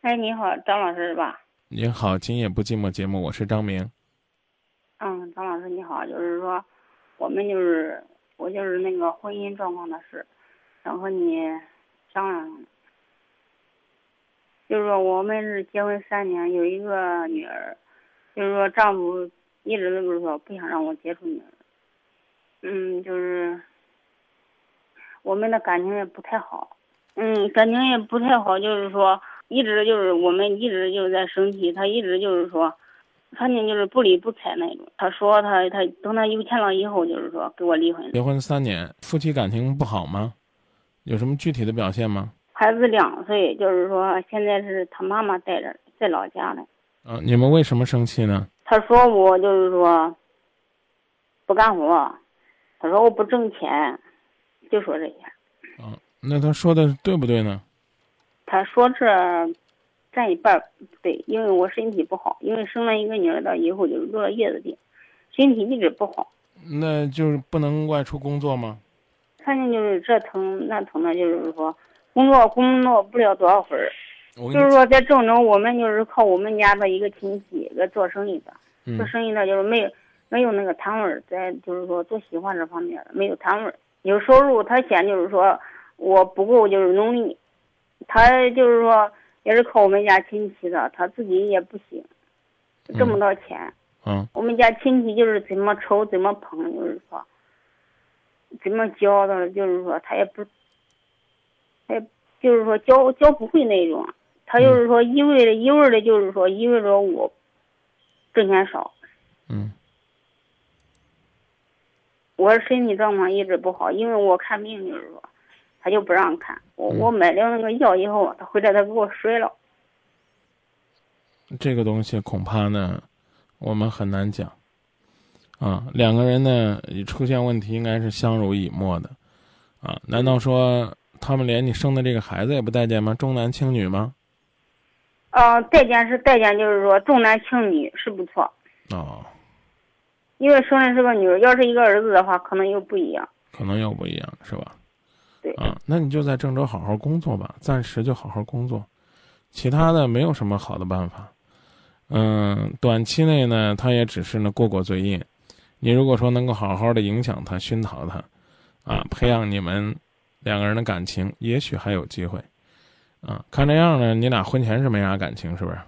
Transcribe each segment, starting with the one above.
哎，你好，张老师是吧？您好，今夜不寂寞节目，我是张明。嗯，张老师你好，就是说，我们就是我就是那个婚姻状况的事，想和你商量。就是说，我们是结婚三年，有一个女儿，就是说丈夫一直都是说不想让我接触女儿。嗯，就是我们的感情也不太好。嗯，感情也不太好，就是说。一直就是我们一直就是在生气，他一直就是说，反正就是不理不睬那种。他说他他等他有钱了以后，就是说给我离婚。结婚三年，夫妻感情不好吗？有什么具体的表现吗？孩子两岁，就是说现在是他妈妈带着在老家呢。啊，你们为什么生气呢？他说我就是说不干活，他说我不挣钱，就说这些。啊，那他说的对不对呢？他说这占一半不对，因为我身体不好，因为生了一个女儿到以后就是落了叶子病，身体一直不好。那就是不能外出工作吗？反正就是这疼那疼的，就是说工作工作不了多少分儿。就是说在郑州，我们就是靠我们家的一个亲戚，一个做生意的，做生意的就是没有没有那个摊位儿，在就是说做喜欢这方面的没有摊位儿，有收入。他嫌就是说我不够就是努力。他就是说，也是靠我们家亲戚的，他自己也不行，挣不到钱。嗯。我们家亲戚就是怎么抽怎么捧，就是说，怎么教的，就是说他也不，他也就是说教教不会那种。他就是说一味的，一味的，就是说意味着我挣钱少。嗯。我身体状况一直不好，因为我看病就是说。他就不让看我，我买了那个药以后，他回来他给我摔了。这个东西恐怕呢，我们很难讲。啊，两个人呢出现问题，应该是相濡以沫的。啊，难道说他们连你生的这个孩子也不待见吗？重男轻女吗？啊，待见是待见，就是说重男轻女是不错。哦。因为生的是个女儿，要是一个儿子的话，可能又不一样。可能又不一样，是吧？对啊，那你就在郑州好好工作吧，暂时就好好工作，其他的没有什么好的办法。嗯，短期内呢，他也只是呢过过嘴瘾。你如果说能够好好的影响他、熏陶他，啊，培养你们两个人的感情，也许还有机会。啊，看这样呢，你俩婚前是没啥感情，是不是？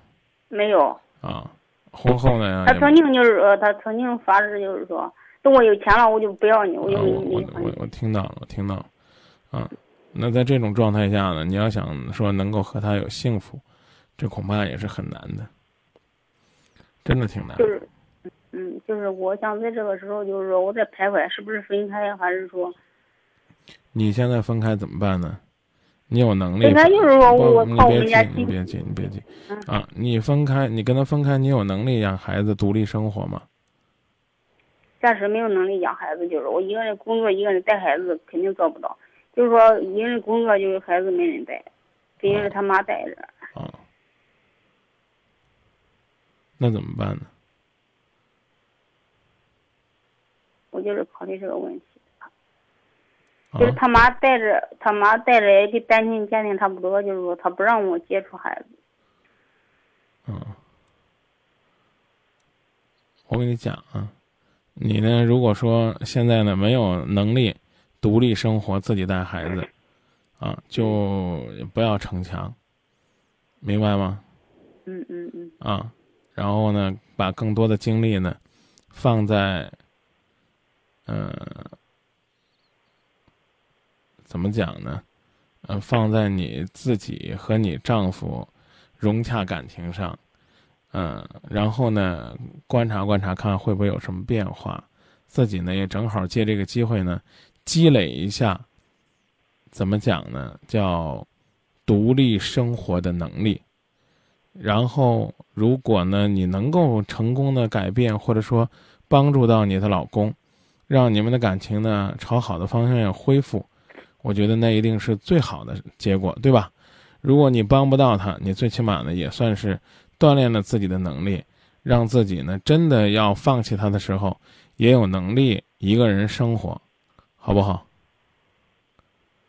没有。啊，婚后呢？他曾经就是说，他曾经发誓就是说，等我有钱了，我就不要你，我就我我我我听到了，我听到了。啊，那在这种状态下呢，你要想说能够和他有幸福，这恐怕也是很难的，真的挺难。就是，嗯，就是我想在这个时候，就是说我在徘徊，是不是分开，还是说？你现在分开怎么办呢？你有能力？就是说我靠我们家你别急，你别急，啊，你分开，你跟他分开，你有能力养孩子、独立生活吗？暂时没有能力养孩子，就是我一个人工作，一个人带孩子，肯定做不到。就是说，一个人工作，就是孩子没人带，给人他妈带着。啊，那怎么办呢？我就是考虑这个问题。就是他妈带着，他妈带着也跟单亲家庭差不多，就是说他不让我接触孩子。嗯，我跟你讲啊，你呢，如果说现在呢没有能力。独立生活，自己带孩子，啊，就不要逞强，明白吗？嗯嗯嗯。啊，然后呢，把更多的精力呢，放在，嗯，怎么讲呢？呃，放在你自己和你丈夫融洽感情上，嗯，然后呢，观察观察，看会不会有什么变化。自己呢，也正好借这个机会呢。积累一下，怎么讲呢？叫独立生活的能力。然后，如果呢，你能够成功的改变，或者说帮助到你的老公，让你们的感情呢朝好的方向恢复，我觉得那一定是最好的结果，对吧？如果你帮不到他，你最起码呢也算是锻炼了自己的能力，让自己呢真的要放弃他的时候，也有能力一个人生活。好不好？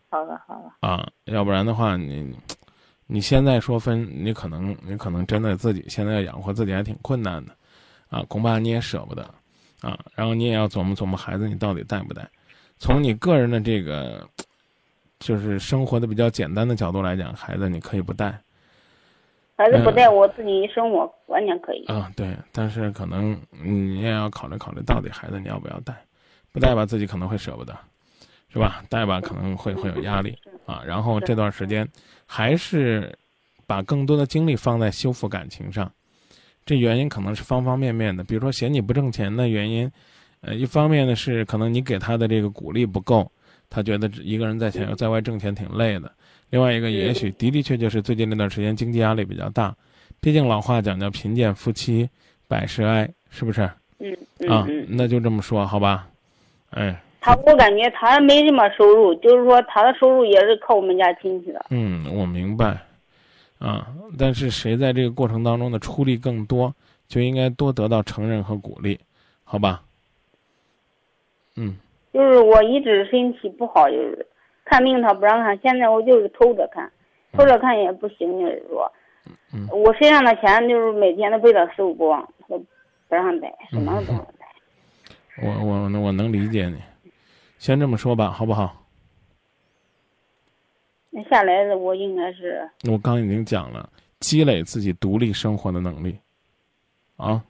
好的，好的。啊，要不然的话，你，你现在说分，你可能你可能真的自己现在要养活自己还挺困难的，啊，恐怕你也舍不得，啊，然后你也要琢磨琢磨孩子你到底带不带。从你个人的这个，就是生活的比较简单的角度来讲，孩子你可以不带。孩子不带，我自己生活完全可以。啊，对，但是可能你也要考虑考虑，到底孩子你要不要带？不带吧，自己可能会舍不得，是吧？带吧，可能会会有压力啊。然后这段时间，还是把更多的精力放在修复感情上。这原因可能是方方面面的，比如说嫌你不挣钱的原因，呃，一方面呢是可能你给他的这个鼓励不够，他觉得一个人在前在外挣钱挺累的。另外一个，也许的的确确是最近这段时间经济压力比较大，毕竟老话讲叫贫贱夫妻百事哀，是不是？嗯啊，那就这么说好吧，哎。他我感觉他没什么收入，就是说他的收入也是靠我们家亲戚的。嗯，我明白，啊，但是谁在这个过程当中的出力更多，就应该多得到承认和鼓励，好吧？嗯。就是我一直身体不好，就是。看病他不让看，现在我就是偷着看，偷着看也不行，就是说，嗯我身上的钱就是每天都被他收光，他不让带，什么都不让带。我我我能理解你，先这么说吧，好不好？那下来的我应该是。我刚已经讲了，积累自己独立生活的能力，啊。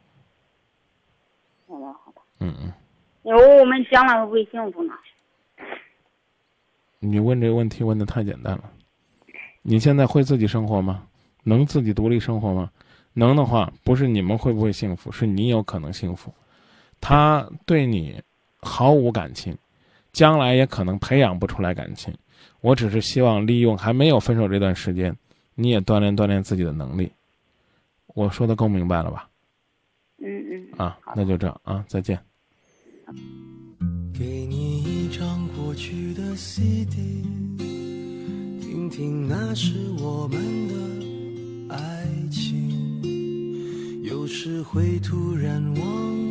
好的，好的。嗯嗯。以后我们将来会不会幸福呢？你问这个问题问的太简单了，你现在会自己生活吗？能自己独立生活吗？能的话，不是你们会不会幸福，是你有可能幸福。他对你毫无感情，将来也可能培养不出来感情。我只是希望利用还没有分手这段时间，你也锻炼锻炼自己的能力。我说的够明白了吧？嗯嗯。啊，那就这样啊，再见。给你一张过去的 CD，听听那是我们的爱情。有时会突然忘了，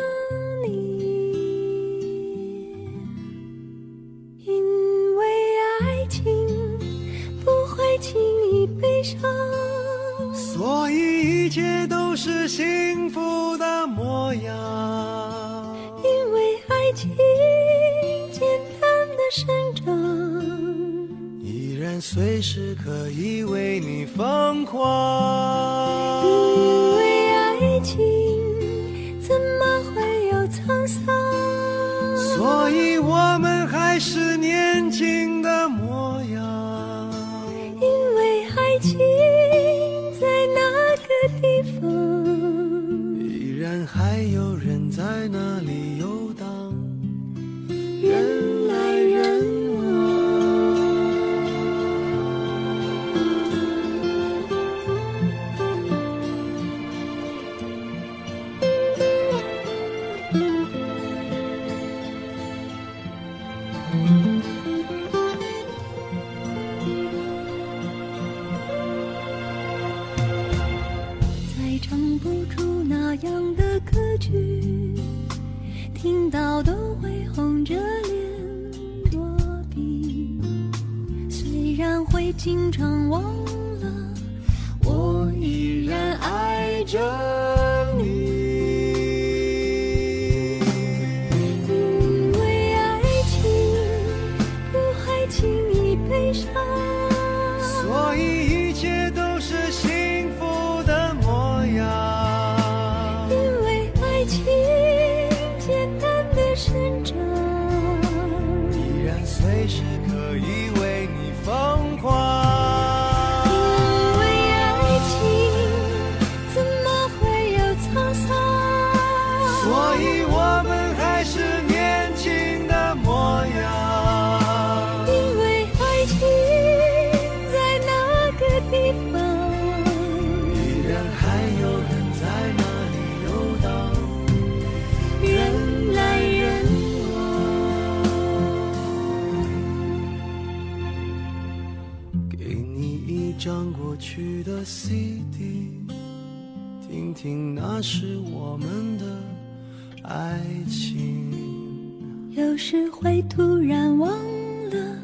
轻易悲伤，所以一切都是幸福的模样。因为爱情简单的生长。依然随时可以为你疯狂，因为爱情不会轻易悲伤，所以一切都是幸福的模样。因为爱情简单的生长。依然还有人在那里游张过去的 CD，听听那时我们的爱情。有时会突然忘了，